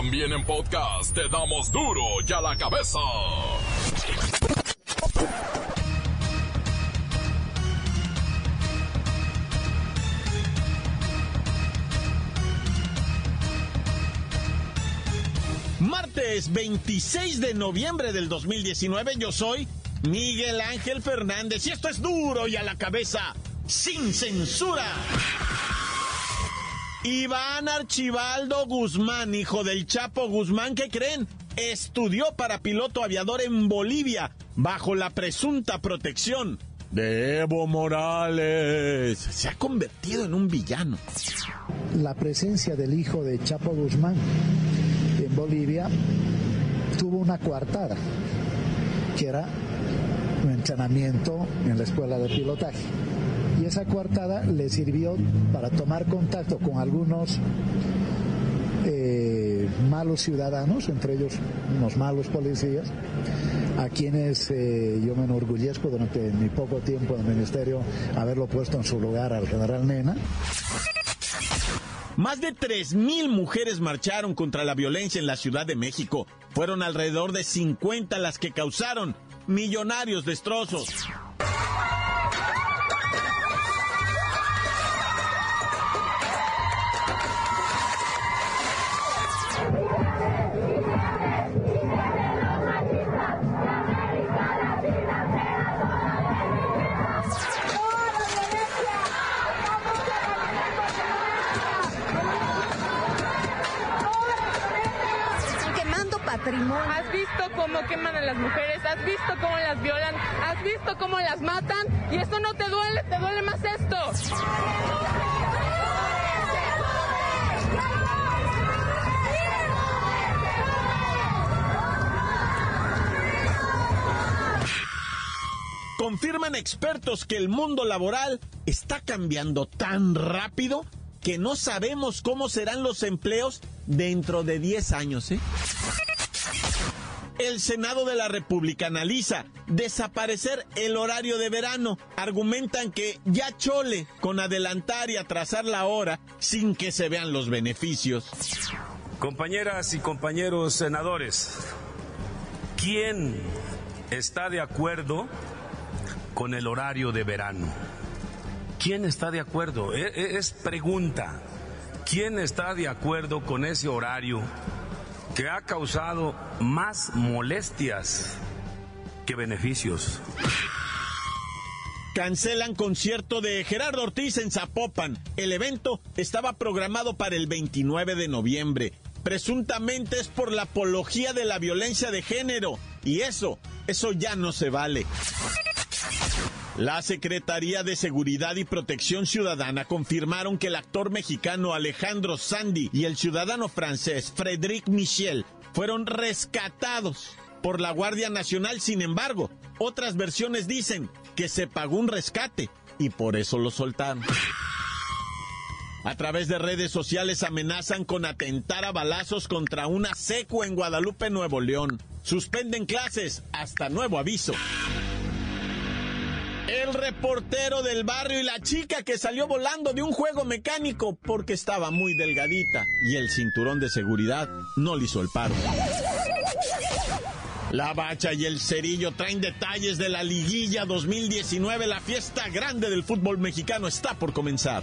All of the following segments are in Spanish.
También en podcast te damos duro y a la cabeza. Martes 26 de noviembre del 2019 yo soy Miguel Ángel Fernández y esto es duro y a la cabeza sin censura. Iván Archibaldo Guzmán, hijo del Chapo Guzmán, ¿qué creen? Estudió para piloto aviador en Bolivia bajo la presunta protección de Evo Morales. Se ha convertido en un villano. La presencia del hijo de Chapo Guzmán en Bolivia tuvo una coartada, que era un entrenamiento en la escuela de pilotaje esa coartada le sirvió para tomar contacto con algunos eh, malos ciudadanos, entre ellos unos malos policías, a quienes eh, yo me enorgullezco durante mi poco tiempo en el ministerio haberlo puesto en su lugar al general Nena. Más de 3.000 mujeres marcharon contra la violencia en la Ciudad de México. Fueron alrededor de 50 las que causaron millonarios destrozos. Matan y esto no te duele, te duele más esto. Confirman expertos que el mundo laboral está cambiando tan rápido que no sabemos cómo serán los empleos dentro de 10 años, ¿eh? El Senado de la República analiza desaparecer el horario de verano. Argumentan que ya chole con adelantar y atrasar la hora sin que se vean los beneficios. Compañeras y compañeros senadores, ¿quién está de acuerdo con el horario de verano? ¿Quién está de acuerdo? E, e, es pregunta. ¿Quién está de acuerdo con ese horario que ha causado más molestias que beneficios. Cancelan concierto de Gerardo Ortiz en Zapopan. El evento estaba programado para el 29 de noviembre. Presuntamente es por la apología de la violencia de género. Y eso, eso ya no se vale. La Secretaría de Seguridad y Protección Ciudadana confirmaron que el actor mexicano Alejandro Sandy y el ciudadano francés Frédéric Michel fueron rescatados por la Guardia Nacional. Sin embargo, otras versiones dicen que se pagó un rescate y por eso lo soltaron. A través de redes sociales amenazan con atentar a balazos contra una seco en Guadalupe, Nuevo León. Suspenden clases hasta nuevo aviso. El reportero del barrio y la chica que salió volando de un juego mecánico porque estaba muy delgadita y el cinturón de seguridad no le hizo el paro. La bacha y el cerillo traen detalles de la liguilla 2019. La fiesta grande del fútbol mexicano está por comenzar.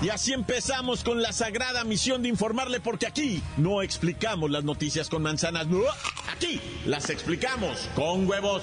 Y así empezamos con la sagrada misión de informarle porque aquí no explicamos las noticias con manzanas, aquí las explicamos con huevos.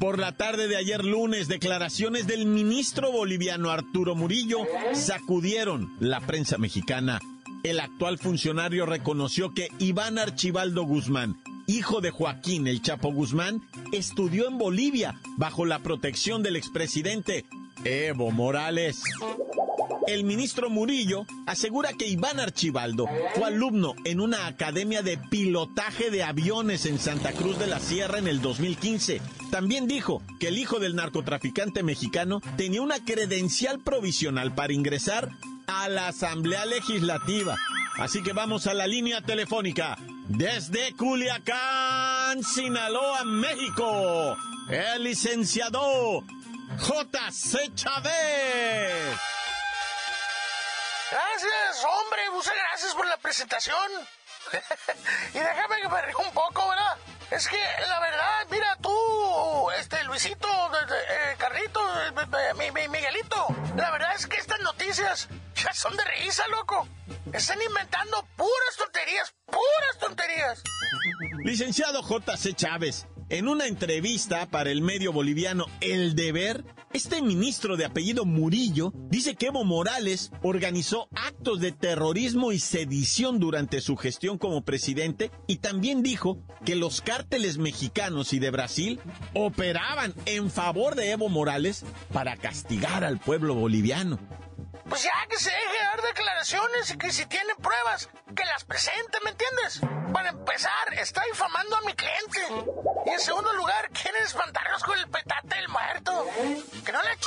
Por la tarde de ayer lunes, declaraciones del ministro boliviano Arturo Murillo sacudieron la prensa mexicana. El actual funcionario reconoció que Iván Archibaldo Guzmán, hijo de Joaquín El Chapo Guzmán, estudió en Bolivia bajo la protección del expresidente Evo Morales. El ministro Murillo asegura que Iván Archibaldo fue alumno en una academia de pilotaje de aviones en Santa Cruz de la Sierra en el 2015. También dijo que el hijo del narcotraficante mexicano tenía una credencial provisional para ingresar a la Asamblea Legislativa. Así que vamos a la línea telefónica desde Culiacán, Sinaloa, México. El licenciado J.C. Chávez. Gracias, hombre, muchas gracias por la presentación. y déjame que me río un poco, ¿verdad? Es que la verdad, mira tú, este Luisito, eh, Carrito, mi, Miguelito, la verdad es que estas noticias ya son de risa, loco. Están inventando puras tonterías, puras tonterías. Licenciado J.C. Chávez, en una entrevista para el medio boliviano El Deber, este ministro de apellido Murillo dice que Evo Morales organizó actos de terrorismo y sedición durante su gestión como presidente y también dijo que los cárteles mexicanos y de Brasil operaban en favor de Evo Morales para castigar al pueblo boliviano. Pues ya que se deje dar declaraciones y que si tiene pruebas, que las presente, ¿me entiendes? Para empezar, está infamando a mi cliente. Y en segundo lugar, quieren espantarnos con el petate del muerto. Que no le ch...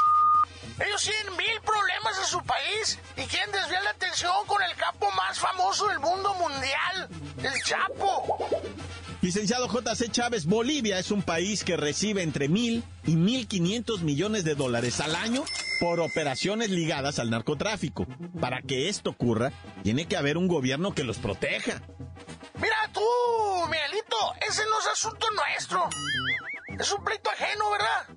Ellos tienen mil problemas en su país y quieren desviar la atención con el capo más famoso del mundo mundial, el Chapo. Licenciado J.C. Chávez, Bolivia es un país que recibe entre mil y mil quinientos millones de dólares al año por operaciones ligadas al narcotráfico. Para que esto ocurra, tiene que haber un gobierno que los proteja. Mira tú, Miguelito, ese no es asunto nuestro. Es un pleito ajeno, ¿verdad?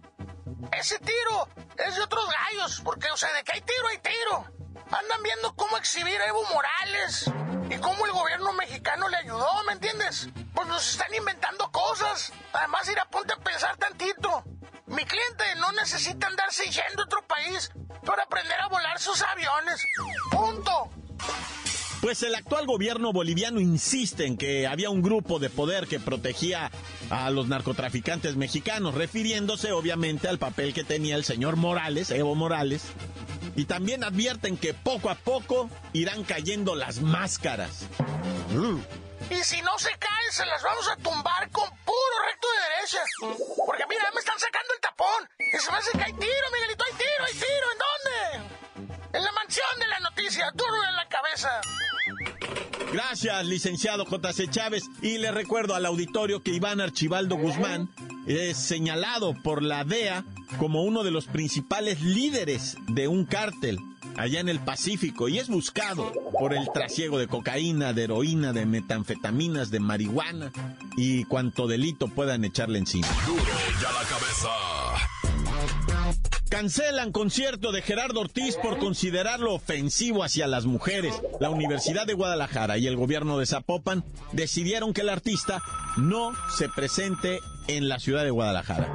Ese tiro es de otros gallos, porque, o sea, de que hay tiro, hay tiro. Andan viendo cómo exhibir a Evo Morales y cómo el gobierno mexicano le ayudó, ¿me entiendes? Pues nos están inventando cosas. Además, ir a ponte a pensar tantito. Mi cliente no necesita andarse yendo a otro país para aprender a volar sus aviones. Punto. Pues el actual gobierno boliviano insiste en que había un grupo de poder que protegía a los narcotraficantes mexicanos, refiriéndose obviamente al papel que tenía el señor Morales, Evo Morales, y también advierten que poco a poco irán cayendo las máscaras. Y si no se caen, se las vamos a tumbar con puro recto de derecha. Porque mira, me están sacando el tapón. Y se me hace que hay tiro, Miguelito, hay tiro, hay tiro. ¿En dónde? En la mansión de la noticia, duro en la cabeza. Gracias, licenciado J.C. Chávez. Y le recuerdo al auditorio que Iván Archibaldo Guzmán es señalado por la DEA como uno de los principales líderes de un cártel allá en el Pacífico y es buscado por el trasiego de cocaína, de heroína, de metanfetaminas, de marihuana y cuanto delito puedan echarle encima. Duro ya la cabeza. Cancelan concierto de Gerardo Ortiz por considerarlo ofensivo hacia las mujeres. La Universidad de Guadalajara y el gobierno de Zapopan decidieron que el artista no se presente en la ciudad de Guadalajara.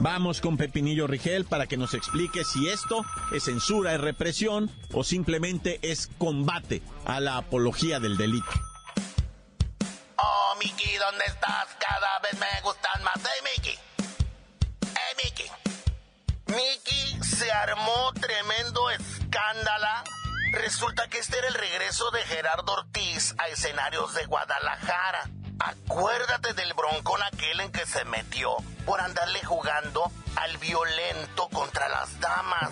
Vamos con Pepinillo Rigel para que nos explique si esto es censura, es represión o simplemente es combate a la apología del delito. Oh, Miki, ¿dónde estás? Cada vez me gustan más. Hey, Miki. Hey, Miki. Miki, se armó tremendo escándalo. Resulta que este era el regreso de Gerardo Ortiz a escenarios de Guadalajara. Acuérdate del broncón aquel en que se metió por andarle jugando al violento contra las damas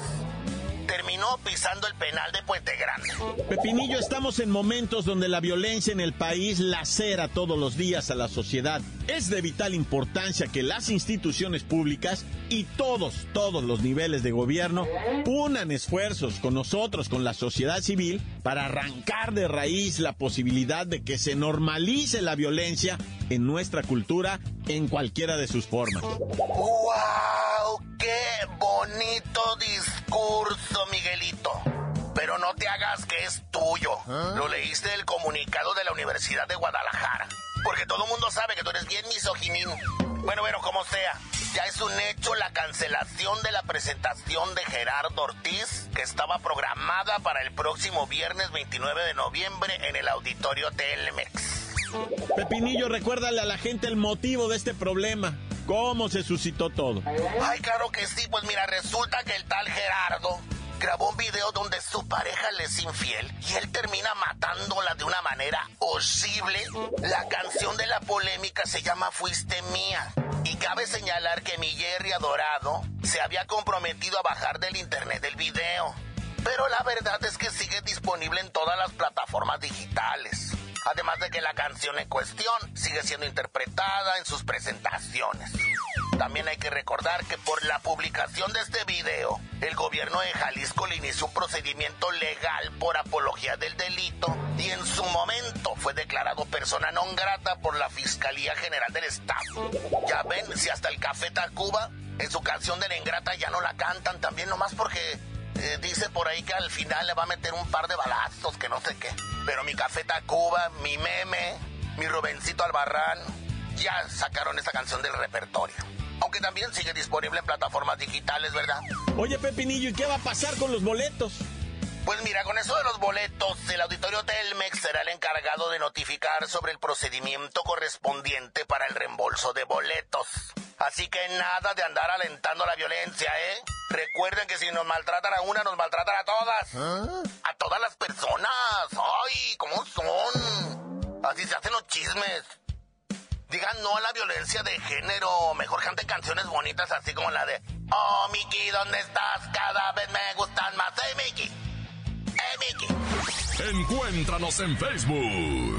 terminó pisando el penal de Puente Grande. Pepinillo, estamos en momentos donde la violencia en el país lacera todos los días a la sociedad. Es de vital importancia que las instituciones públicas y todos, todos los niveles de gobierno unan esfuerzos con nosotros, con la sociedad civil, para arrancar de raíz la posibilidad de que se normalice la violencia en nuestra cultura en cualquiera de sus formas. ¡Wow! ¡Qué bonito discurso, Miguelito! Pero no te hagas que es tuyo. Lo leíste del comunicado de la Universidad de Guadalajara. Porque todo el mundo sabe que tú eres bien misoginín. Bueno, bueno, como sea. Ya es un hecho la cancelación de la presentación de Gerardo Ortiz, que estaba programada para el próximo viernes 29 de noviembre en el auditorio Telmex. Pepinillo, recuérdale a la gente el motivo de este problema. ¿Cómo se suscitó todo? Ay, claro que sí, pues mira, resulta que el tal Gerardo grabó un video donde su pareja le es infiel y él termina matándola de una manera horrible. La canción de la polémica se llama Fuiste Mía. Y cabe señalar que mi Jerry adorado se había comprometido a bajar del internet el video. Pero la verdad es que sigue disponible en todas las plataformas digitales. Además de que la canción en cuestión sigue siendo interpretada en sus presentaciones. También hay que recordar que por la publicación de este video, el gobierno de Jalisco le inició un procedimiento legal por apología del delito y en su momento fue declarado persona non grata por la Fiscalía General del Estado. Ya ven, si hasta el Café Tacuba en su canción de la ingrata ya no la cantan también nomás porque eh, dice por ahí que al final le va a meter un par de balazos, que no sé qué. Pero mi Café Tacuba, mi meme, mi Rubencito Albarrán, ya sacaron esta canción del repertorio. Aunque también sigue disponible en plataformas digitales, ¿verdad? Oye, Pepinillo, ¿y qué va a pasar con los boletos? Pues mira, con eso de los boletos, el auditorio Telmex será el encargado de notificar sobre el procedimiento correspondiente para el reembolso de boletos. Así que nada de andar alentando la violencia, ¿eh? Recuerden que si nos maltratan a una, nos maltratan a todas. A todas las personas. ¡Ay, cómo son! Así se hacen los chismes. Digan no a la violencia de género. Mejor canten canciones bonitas así como la de Oh, Mickey, ¿dónde estás? Cada vez me gustan más. ¡Hey, Mickey! ¡Hey, Mickey! Encuéntranos en Facebook,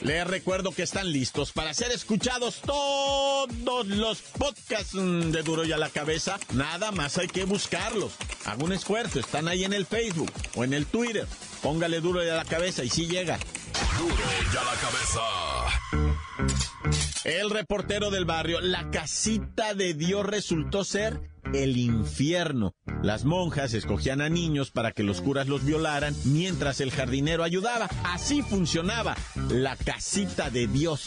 Les recuerdo que están listos para ser escuchados todos los podcasts mm, de Duro y a la Cabeza. Nada más hay que buscarlos. Haga un esfuerzo, están ahí en el Facebook o en el Twitter. Póngale Duro y a la Cabeza y sí llega. Duro y a la cabeza. El reportero del barrio, la casita de Dios resultó ser el infierno. Las monjas escogían a niños para que los curas los violaran mientras el jardinero ayudaba. Así funcionaba la casita de Dios,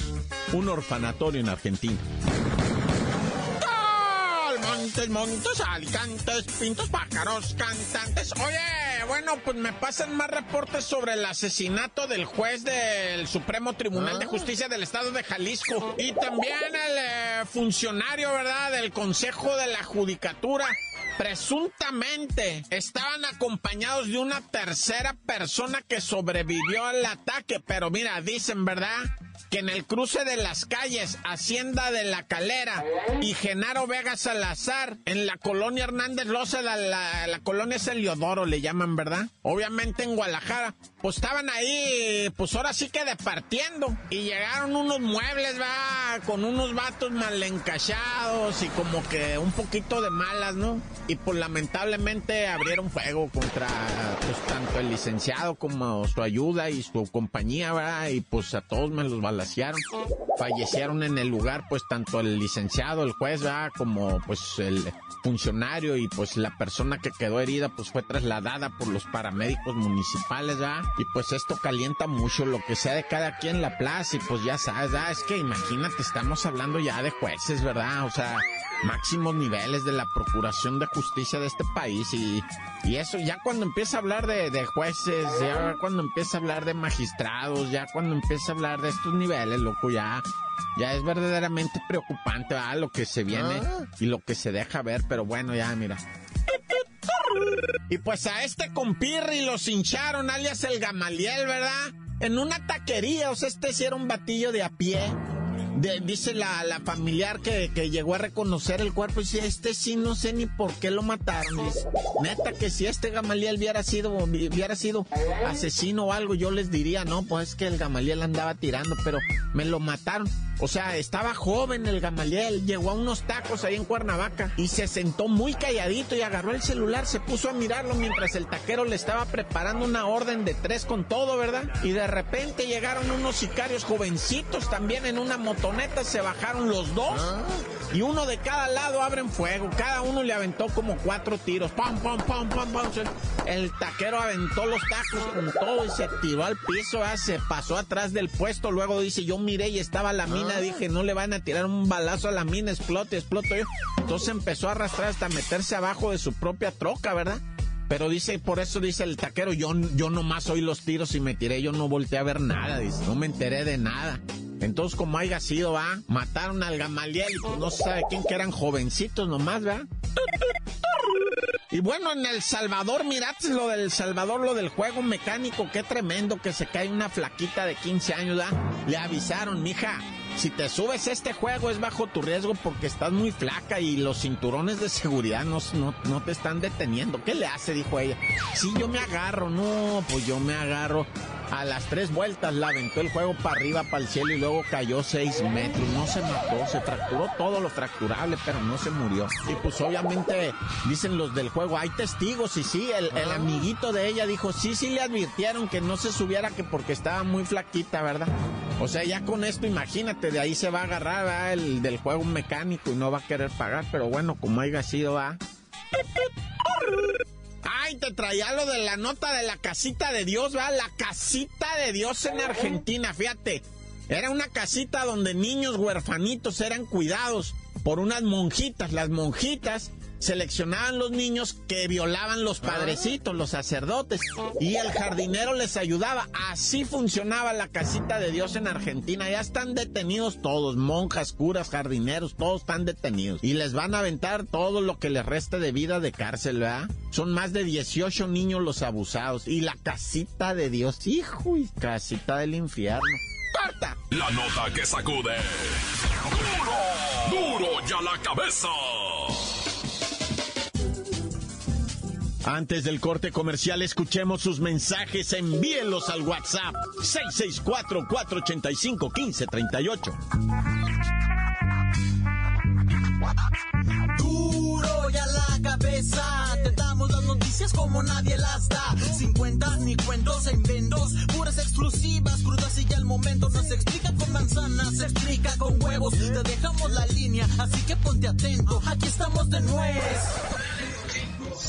un orfanatorio en Argentina. Montes, montes, alicantes, pintos, pájaros, cantantes. Oye, bueno, pues me pasan más reportes sobre el asesinato del juez del Supremo Tribunal de Justicia del Estado de Jalisco y también el eh, funcionario, ¿verdad?, del Consejo de la Judicatura. Presuntamente estaban acompañados de una tercera persona que sobrevivió al ataque, pero mira, dicen, ¿verdad? que en el cruce de las calles Hacienda de la Calera y Genaro Vega Salazar, en la colonia Hernández Loza, la, la, colonia Celiodoro le llaman, ¿verdad? Obviamente en Guadalajara, pues estaban ahí, pues ahora sí que departiendo. Y llegaron unos muebles, va, con unos vatos mal encachados y como que un poquito de malas, ¿no? Y pues lamentablemente abrieron fuego contra, pues tanto el licenciado como su ayuda y su compañía, ¿verdad? Y pues a todos me los balacearon. Fallecieron en el lugar, pues tanto el licenciado, el juez, ¿verdad? Como pues el funcionario y pues la persona que quedó herida, pues fue trasladada por los paramédicos municipales, ¿verdad? Y pues esto calienta mucho lo que sea de cada quien en la plaza y pues ya sabes, ¿verdad? Es que imagínate, estamos hablando ya de jueces, ¿verdad? O sea, máximos niveles de la procuración de justicia de este país y, y eso ya cuando empieza a hablar de, de, jueces, ya cuando empieza a hablar de magistrados, ya cuando empieza a hablar de estos niveles, loco, ya, ya es verdaderamente preocupante ¿verdad? lo que se viene y lo que se deja ver, pero bueno, ya mira. Y pues a este compirri los hincharon, alias el Gamaliel, ¿verdad? En una taquería, o sea, este sí era un batillo de a pie. De, dice la, la familiar que, que, llegó a reconocer el cuerpo y dice, este sí no sé ni por qué lo mataron. Dice, neta que si este Gamaliel hubiera sido, hubiera sido asesino o algo, yo les diría, no, pues es que el Gamaliel andaba tirando, pero me lo mataron. O sea, estaba joven el Gamaliel, llegó a unos tacos ahí en Cuernavaca y se sentó muy calladito y agarró el celular, se puso a mirarlo mientras el taquero le estaba preparando una orden de tres con todo, ¿verdad? Y de repente llegaron unos sicarios jovencitos también en una motoneta, se bajaron los dos y uno de cada lado abren fuego. Cada uno le aventó como cuatro tiros. ¡Pam, pam, pam, pam, pam! El taquero aventó los tacos con todo y se tiró al piso, se pasó atrás del puesto. Luego dice, yo miré y estaba la mina. Dije, no le van a tirar un balazo a la mina, explote, exploto yo. Entonces empezó a arrastrar hasta meterse abajo de su propia troca, ¿verdad? Pero dice, por eso dice el taquero, yo, yo nomás oí los tiros y me tiré, yo no volteé a ver nada, dice, no me enteré de nada. Entonces, como haya sido, va, mataron al Gamaliel y pues no se sabe quién que eran jovencitos nomás, ¿verdad? Y bueno, en El Salvador, mirad lo del Salvador, lo del juego mecánico, qué tremendo que se cae una flaquita de 15 años, ¿verdad? Le avisaron, mija, si te subes a este juego es bajo tu riesgo porque estás muy flaca y los cinturones de seguridad no, no, no, te están deteniendo. ¿Qué le hace? Dijo ella. Sí, yo me agarro. No, pues yo me agarro. A las tres vueltas la aventó el juego para arriba, para el cielo y luego cayó seis metros. No se mató, se fracturó todo lo fracturable, pero no se murió. Y pues obviamente dicen los del juego, hay testigos y sí, el, el amiguito de ella dijo, sí, sí le advirtieron que no se subiera que porque estaba muy flaquita, ¿verdad? O sea, ya con esto imagínate, de ahí se va a agarrar el del juego mecánico y no va a querer pagar, pero bueno, como haya sido, va. Ay, te traía lo de la nota de la casita de Dios, ¿va? La casita de Dios en Argentina, fíjate. Era una casita donde niños huerfanitos eran cuidados por unas monjitas. Las monjitas seleccionaban los niños que violaban los padrecitos, los sacerdotes, y el jardinero les ayudaba. Así funcionaba la casita de Dios en Argentina. Ya están detenidos todos, monjas, curas, jardineros, todos están detenidos. Y les van a aventar todo lo que les reste de vida de cárcel, ¿verdad? Son más de 18 niños los abusados. Y la casita de Dios, hijo, y casita del infierno. ¡Corta! La nota que sacude. ¡Duro! ¡Duro ya la cabeza! Antes del corte comercial, escuchemos sus mensajes. Envíenlos al WhatsApp 664-485-1538. Duro y a la cabeza, te damos las noticias como nadie las da. Sin cuentas ni cuentos en vendos, puras exclusivas, crudas y ya el momento. No se explica con manzanas, se explica con huevos. Te dejamos la línea, así que ponte atento. Aquí estamos de nuez.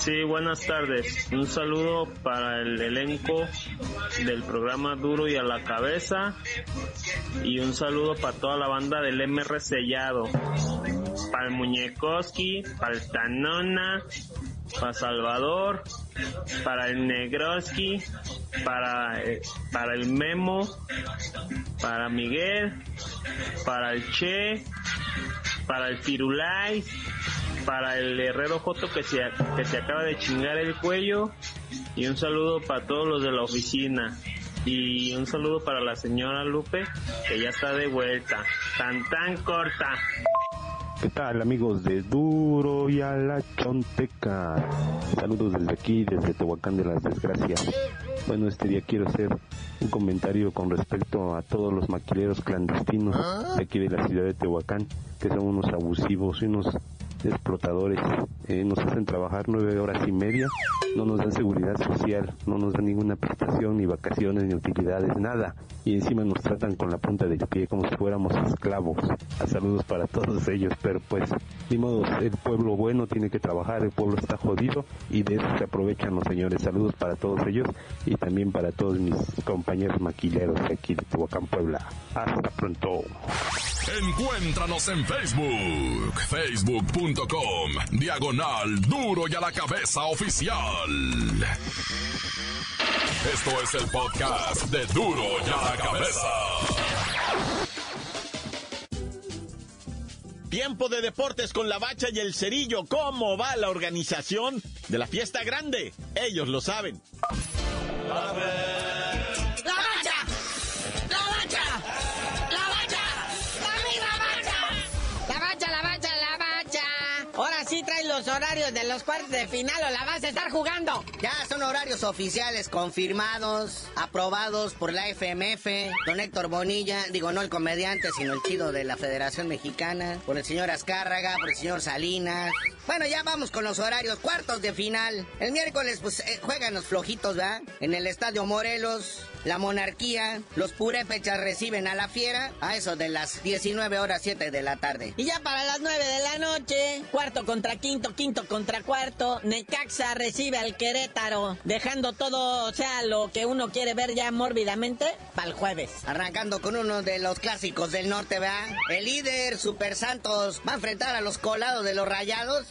Sí, buenas tardes. Un saludo para el elenco del programa Duro y a la Cabeza y un saludo para toda la banda del MR Sellado, para el Muñecoski, para el Tanona, para Salvador, para el Negroski, para, eh, para el Memo, para Miguel, para el Che, para el Firulais, para el Herrero Joto que se, que se acaba de chingar el cuello y un saludo para todos los de la oficina y un saludo para la señora Lupe que ya está de vuelta, tan tan corta. ¿Qué tal amigos de Duro y a la Chonteca? Saludos desde aquí, desde Tehuacán de las Desgracias. Bueno, este día quiero hacer un comentario con respecto a todos los maquileros clandestinos de aquí de la ciudad de Tehuacán, que son unos abusivos y unos explotadores. Eh, nos hacen trabajar nueve horas y media, no nos dan seguridad social, no nos dan ninguna prestación, ni vacaciones, ni utilidades, nada. Y encima nos tratan con la punta del pie como si fuéramos esclavos. A saludos para todos ellos, pero pues, ni modo, el pueblo bueno tiene que trabajar, el pueblo está jodido y de eso se aprovechan los señores. Saludos para todos ellos y también para todos mis compañeros maquileros de aquí de Tehuacán, Puebla. Hasta pronto. Encuéntranos en Facebook, facebook.com, diagonal duro y a la cabeza oficial. Esto es el podcast de duro y a la cabeza. Tiempo de deportes con la bacha y el cerillo. ¿Cómo va la organización de la fiesta grande? Ellos lo saben. ¡La horarios de los cuartos de final o la vas a estar jugando? Ya son horarios oficiales confirmados, aprobados por la FMF, don Héctor Bonilla, digo no el comediante, sino el chido de la Federación Mexicana, por el señor Azcárraga, por el señor Salinas. Bueno, ya vamos con los horarios, cuartos de final. El miércoles pues eh, juegan los flojitos, ¿verdad? En el Estadio Morelos, la monarquía, los purépechas reciben a la fiera a eso de las 19 horas 7 de la tarde. Y ya para las 9 de la noche, cuarto contra quinto, quinto contra cuarto, Necaxa recibe al Querétaro, dejando todo, o sea, lo que uno quiere ver ya mórbidamente para el jueves. Arrancando con uno de los clásicos del norte, ¿verdad? El líder Super Santos va a enfrentar a los colados de los rayados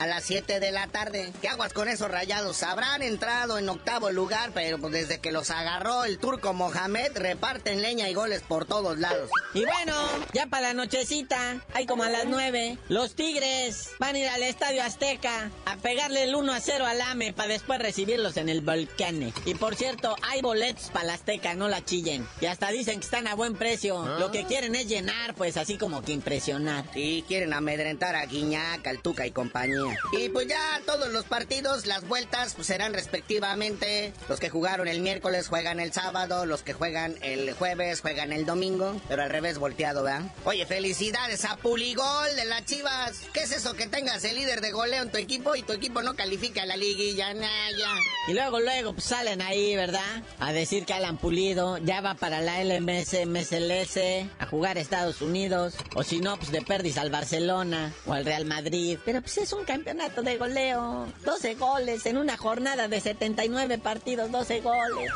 a las 7 de la tarde. ¿Qué aguas con esos rayados? Habrán entrado en octavo lugar, pero pues desde que los agarró el turco Mohamed, reparten leña y goles por todos lados. Y bueno, ya para la nochecita, hay como a las 9, los Tigres van a ir al Estadio Azteca a pegarle el 1 a 0 al AME para después recibirlos en el Volcán. Y por cierto, hay boletos para la Azteca, no la chillen. Y hasta dicen que están a buen precio. Lo que quieren es llenar, pues así como que impresionar. Sí, quieren amedrentar a Guiñac, al Tuca y compañía. Y pues ya todos los partidos, las vueltas, pues serán respectivamente. Los que jugaron el miércoles juegan el sábado, los que juegan el jueves juegan el domingo, pero al revés volteado, ¿verdad? Oye, felicidades a Puligol de las Chivas. ¿Qué es eso que tengas el líder de goleo en tu equipo y tu equipo no califica a la liguilla? Naya. Y luego, luego, pues salen ahí, ¿verdad? A decir que Alan Pulido ya va para la LMS, MSLS, a jugar a Estados Unidos. O si no, pues de perdis al Barcelona o al Real Madrid. Pero pues es un campeonato de goleo. 12 goles en una jornada de 79 partidos, 12 goles.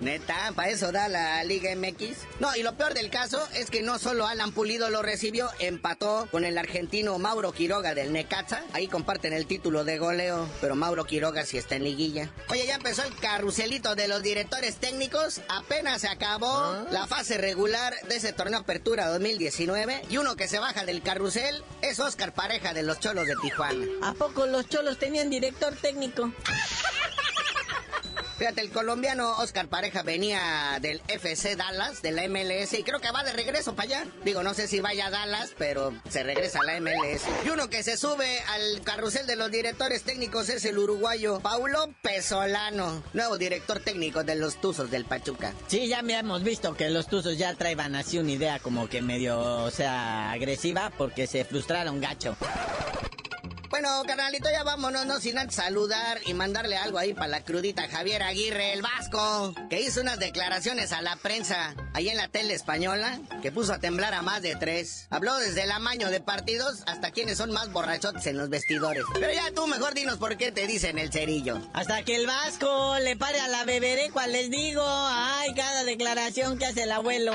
Neta, para eso da la Liga MX. No, y lo peor del caso es que no solo Alan Pulido lo recibió, empató con el argentino Mauro Quiroga del Necaxa. Ahí comparten el título de goleo, pero Mauro Quiroga sí está en liguilla. Oye, ya empezó el carruselito de los directores técnicos. Apenas se acabó la fase regular de ese torneo Apertura 2019. Y uno que se baja del carrusel es Oscar Pareja de los Cholos de Tijuana. ¿A poco los cholos tenían director técnico? Fíjate, el colombiano Oscar Pareja venía del FC Dallas, de la MLS, y creo que va de regreso para allá. Digo, no sé si vaya a Dallas, pero se regresa a la MLS. Y uno que se sube al carrusel de los directores técnicos es el uruguayo Paulo Pesolano, nuevo director técnico de los Tuzos del Pachuca. Sí, ya me hemos visto que los Tuzos ya traían así una idea como que medio, o sea, agresiva porque se frustraron gacho. Bueno, carnalito, ya vámonos, no sin antes saludar y mandarle algo ahí para la crudita Javier Aguirre, el Vasco, que hizo unas declaraciones a la prensa ahí en la tele española, que puso a temblar a más de tres. Habló desde el amaño de partidos hasta quienes son más borrachotes en los vestidores. Pero ya tú mejor dinos por qué te dicen el cerillo. Hasta que el Vasco le pare a la beberecua, les digo. Ay, cada declaración que hace el abuelo.